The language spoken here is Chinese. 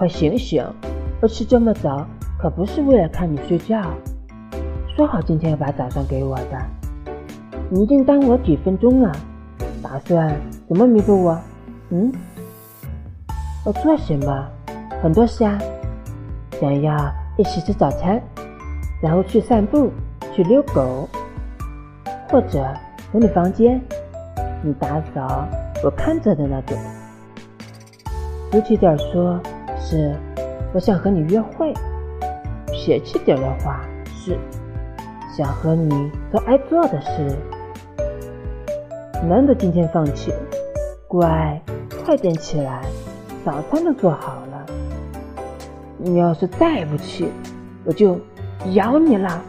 快醒醒！我起这么早可不是为了看你睡觉，说好今天要把早上给我的，你一定耽误我几分钟啊！打算怎么弥补我？嗯？我做什么？很多事啊，想要一起吃早餐，然后去散步，去遛狗，或者回你房间，你打扫我看着的那种。俗气点说，是我想和你约会；邪气点的话，是想和你做爱做的事。难得今天放弃，乖，快点起来，早餐都做好了。你要是再不起，我就咬你了。